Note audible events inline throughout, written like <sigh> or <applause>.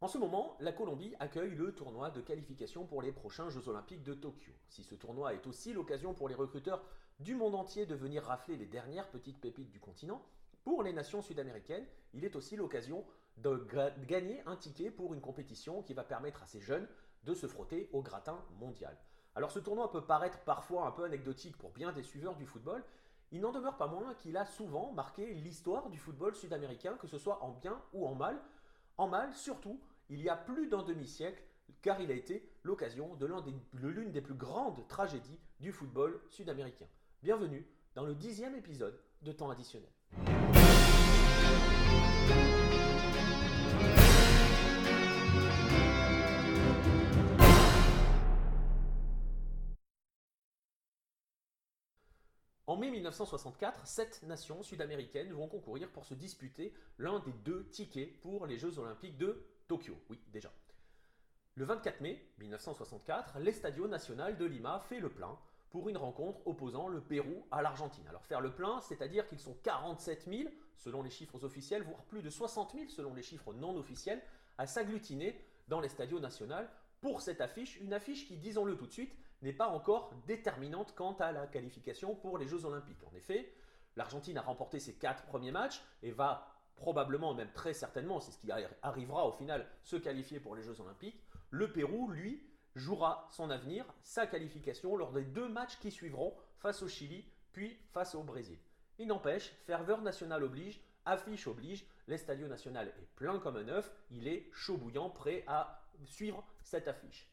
En ce moment, la Colombie accueille le tournoi de qualification pour les prochains Jeux Olympiques de Tokyo. Si ce tournoi est aussi l'occasion pour les recruteurs du monde entier de venir rafler les dernières petites pépites du continent, pour les nations sud-américaines, il est aussi l'occasion de gagner un ticket pour une compétition qui va permettre à ces jeunes de se frotter au gratin mondial. Alors ce tournoi peut paraître parfois un peu anecdotique pour bien des suiveurs du football, il n'en demeure pas moins qu'il a souvent marqué l'histoire du football sud-américain, que ce soit en bien ou en mal. En mal, surtout, il y a plus d'un demi-siècle, car il a été l'occasion de l'une des plus grandes tragédies du football sud-américain. Bienvenue dans le dixième épisode de Temps additionnel. En mai 1964, sept nations sud-américaines vont concourir pour se disputer l'un des deux tickets pour les Jeux olympiques de Tokyo. Oui, déjà. Le 24 mai 1964, l'Estadio Nacional de Lima fait le plein pour une rencontre opposant le Pérou à l'Argentine. Alors faire le plein, c'est-à-dire qu'ils sont 47 000, selon les chiffres officiels, voire plus de 60 000 selon les chiffres non officiels, à s'agglutiner dans l'Estadio Nacional pour cette affiche, une affiche qui, disons-le tout de suite, n'est pas encore déterminante quant à la qualification pour les Jeux Olympiques. En effet, l'Argentine a remporté ses quatre premiers matchs et va probablement, même très certainement, c'est ce qui arrivera au final, se qualifier pour les Jeux Olympiques. Le Pérou, lui, jouera son avenir, sa qualification lors des deux matchs qui suivront face au Chili puis face au Brésil. Il n'empêche, ferveur nationale oblige, affiche oblige, l'Estadio Nacional est plein comme un œuf, il est chaud bouillant, prêt à suivre cette affiche.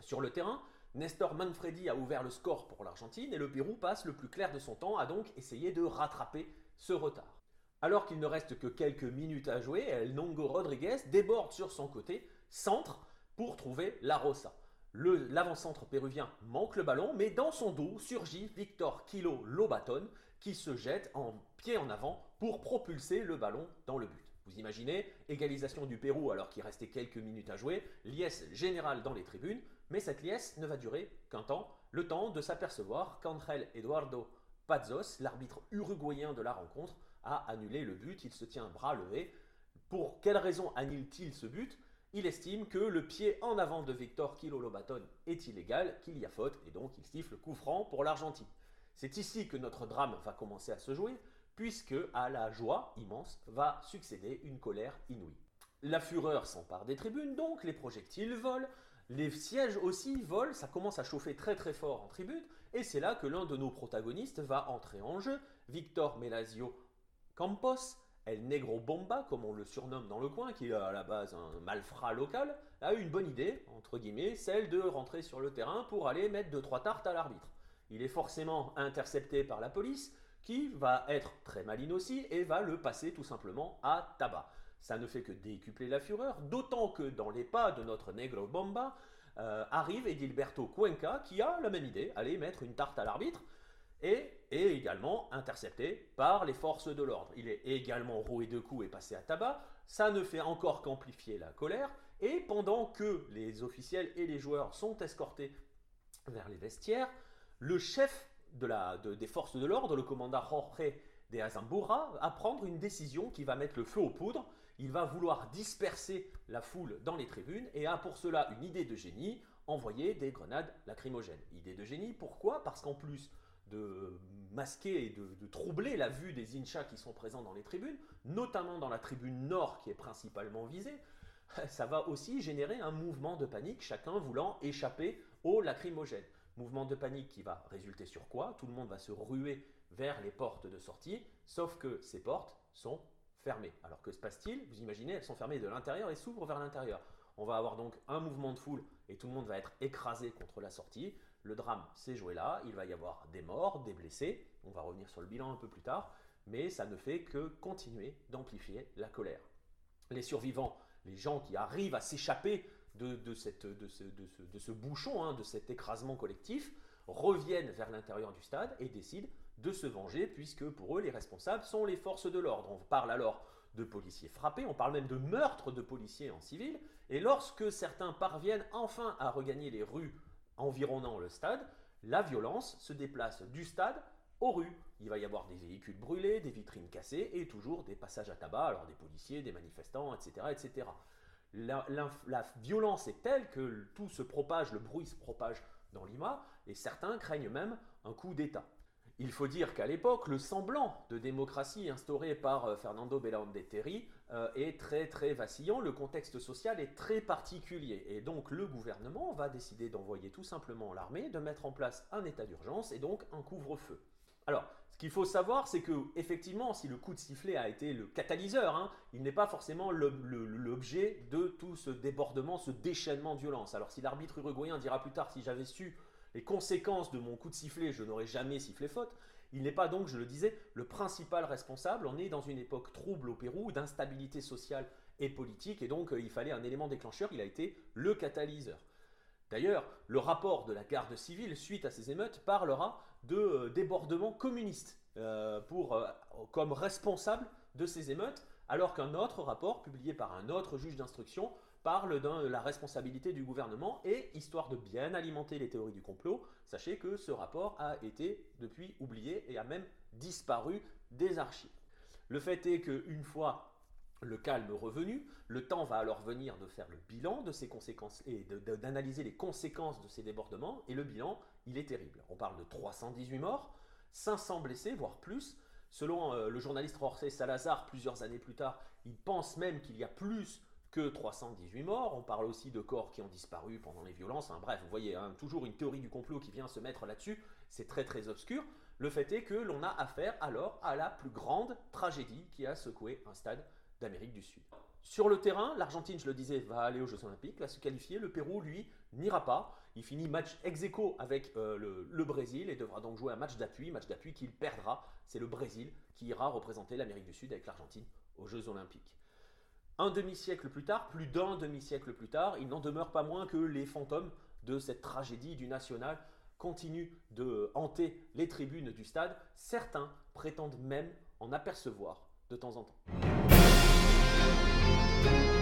Sur le terrain, Nestor Manfredi a ouvert le score pour l'Argentine et le Pérou passe le plus clair de son temps à donc essayer de rattraper ce retard. Alors qu'il ne reste que quelques minutes à jouer, El Nongo Rodriguez déborde sur son côté, centre pour trouver la Rosa. L'avant-centre péruvien manque le ballon, mais dans son dos surgit Victor Kilo Lobaton qui se jette en pied en avant pour propulser le ballon dans le but. Vous imaginez, égalisation du Pérou alors qu'il restait quelques minutes à jouer, liesse générale dans les tribunes, mais cette liesse ne va durer qu'un temps, le temps de s'apercevoir qu'Angel Eduardo Pazos, l'arbitre uruguayen de la rencontre, a annulé le but. Il se tient bras levé. Pour quelle raison annule-t-il ce but? Il estime que le pied en avant de Victor Kilo Lobaton est illégal, qu'il y a faute, et donc il siffle coup franc pour l'Argentine. C'est ici que notre drame va commencer à se jouer, puisque à la joie immense va succéder une colère inouïe. La fureur s'empare des tribunes, donc les projectiles volent, les sièges aussi volent, ça commence à chauffer très très fort en tribune, et c'est là que l'un de nos protagonistes va entrer en jeu, Victor Melasio Campos, El Negro Bomba, comme on le surnomme dans le coin, qui est à la base un malfrat local, a eu une bonne idée, entre guillemets, celle de rentrer sur le terrain pour aller mettre deux trois tartes à l'arbitre. Il est forcément intercepté par la police, qui va être très maline aussi et va le passer tout simplement à tabac ça ne fait que décupler la fureur, d'autant que dans les pas de notre Negro Bomba euh, arrive Edilberto Cuenca qui a la même idée, aller mettre une tarte à l'arbitre, et est également intercepté par les forces de l'ordre. Il est également roué de coups et passé à tabac, ça ne fait encore qu'amplifier la colère, et pendant que les officiels et les joueurs sont escortés vers les vestiaires, le chef de des forces de l'ordre, le commandant Jorge de Azambura, va prendre une décision qui va mettre le feu aux poudres il va vouloir disperser la foule dans les tribunes et a pour cela une idée de génie, envoyer des grenades lacrymogènes. Idée de génie, pourquoi? Parce qu'en plus de masquer et de, troubler la vue des Inchas qui sont présents dans les tribunes, notamment dans la tribune nord qui est principalement visée, <laughs> ça va aussi générer un mouvement de panique, chacun voulant échapper aux lacrymogènes. Mouvement de panique qui va résulter sur quoi? Tout le monde va se ruer vers les portes de sortie, sauf que ces portes sont fermées. Alors que se passe-t-il? Vous imaginez, elles sont fermées de l'intérieur et s'ouvrent vers l'intérieur. On va avoir donc un mouvement de foule et tout le monde va être écrasé contre la sortie. Le drame s'est joué là, il va y avoir des morts, des blessés, on va revenir sur le bilan un peu plus tard, mais ça ne fait que continuer d'amplifier la colère. Les survivants, les gens qui arrivent à s'échapper de, ce, bouchon, hein, de cet écrasement collectif, reviennent vers l'intérieur du stade et décident de se venger, puisque pour eux, les responsables sont les forces de l'ordre. On parle alors de policiers frappés, on parle même de meurtres de policiers en civil, et lorsque certains parviennent enfin à regagner les rues environnant le stade, la violence se déplace du stade aux rues. Il va y avoir des véhicules brûlés, des vitrines cassées et toujours des passages à tabac, alors des policiers, des manifestants, etc. etc. La, violence est telle que tout se propage, le bruit se propage dans Lima, et certains craignent même un coup d'État. Il faut dire qu'à l'époque, le semblant de démocratie instauré par euh, Fernando Belaúnde Terry euh, est très très vacillant, le contexte social est très particulier et donc le gouvernement va décider d'envoyer tout simplement l'armée, de mettre en place un état d'urgence et donc un couvre-feu. Alors, ce qu'il faut savoir, c'est que effectivement, si le coup de sifflet a été le catalyseur, hein, il n'est pas forcément l'objet de tout ce débordement, ce déchaînement de violence. Alors, si l'arbitre uruguayen dira plus tard, si j'avais su les conséquences de mon coup de sifflet, je n'aurais jamais sifflé faute. Il n'est pas donc, je le disais, le principal responsable. On est dans une époque trouble au Pérou, d'instabilité sociale et politique, et donc euh, il fallait un élément déclencheur, il a été le catalyseur. D'ailleurs, le rapport de la garde civile suite à ces émeutes parlera de euh, débordements communistes euh, pour, comme responsable de ces émeutes, alors qu'un autre rapport, publié par un autre juge d'instruction, parle de la responsabilité du gouvernement et, histoire de bien alimenter les théories du complot, sachez que ce rapport a été depuis oublié et a même disparu des archives. Le fait est qu'une fois le calme revenu, le temps va alors venir de faire le bilan de ces conséquences et d'analyser les conséquences de ces débordements, et le bilan, il est terrible. On parle de 318 morts, 500 blessés, voire plus. Selon euh, le journaliste Jorge Salazar, plusieurs années plus tard, il pense même qu'il y a plus que 318 morts. On parle aussi de corps qui ont disparu pendant les violences. bref, vous voyez, hein, toujours une théorie du complot qui vient se mettre là-dessus. C'est très très obscur. Le fait est que l'on a affaire alors à la plus grande tragédie qui a secoué un stade d'Amérique du Sud. Sur le terrain, l'Argentine, je le disais, va aller aux Jeux Olympiques, va se qualifier. Le Pérou, lui, n'ira pas. Il finit match ex aequo avec euh, le, le, Brésil et devra donc jouer un match d'appui, match d'appui qu'il perdra. C'est le Brésil qui ira représenter l'Amérique du Sud avec l'Argentine aux Jeux Olympiques. Un demi-siècle plus tard, plus d'un demi-siècle plus tard, il n'en demeure pas moins que les fantômes de cette tragédie du national continuent de hanter les tribunes du stade. Certains prétendent même en apercevoir de temps en temps. thank you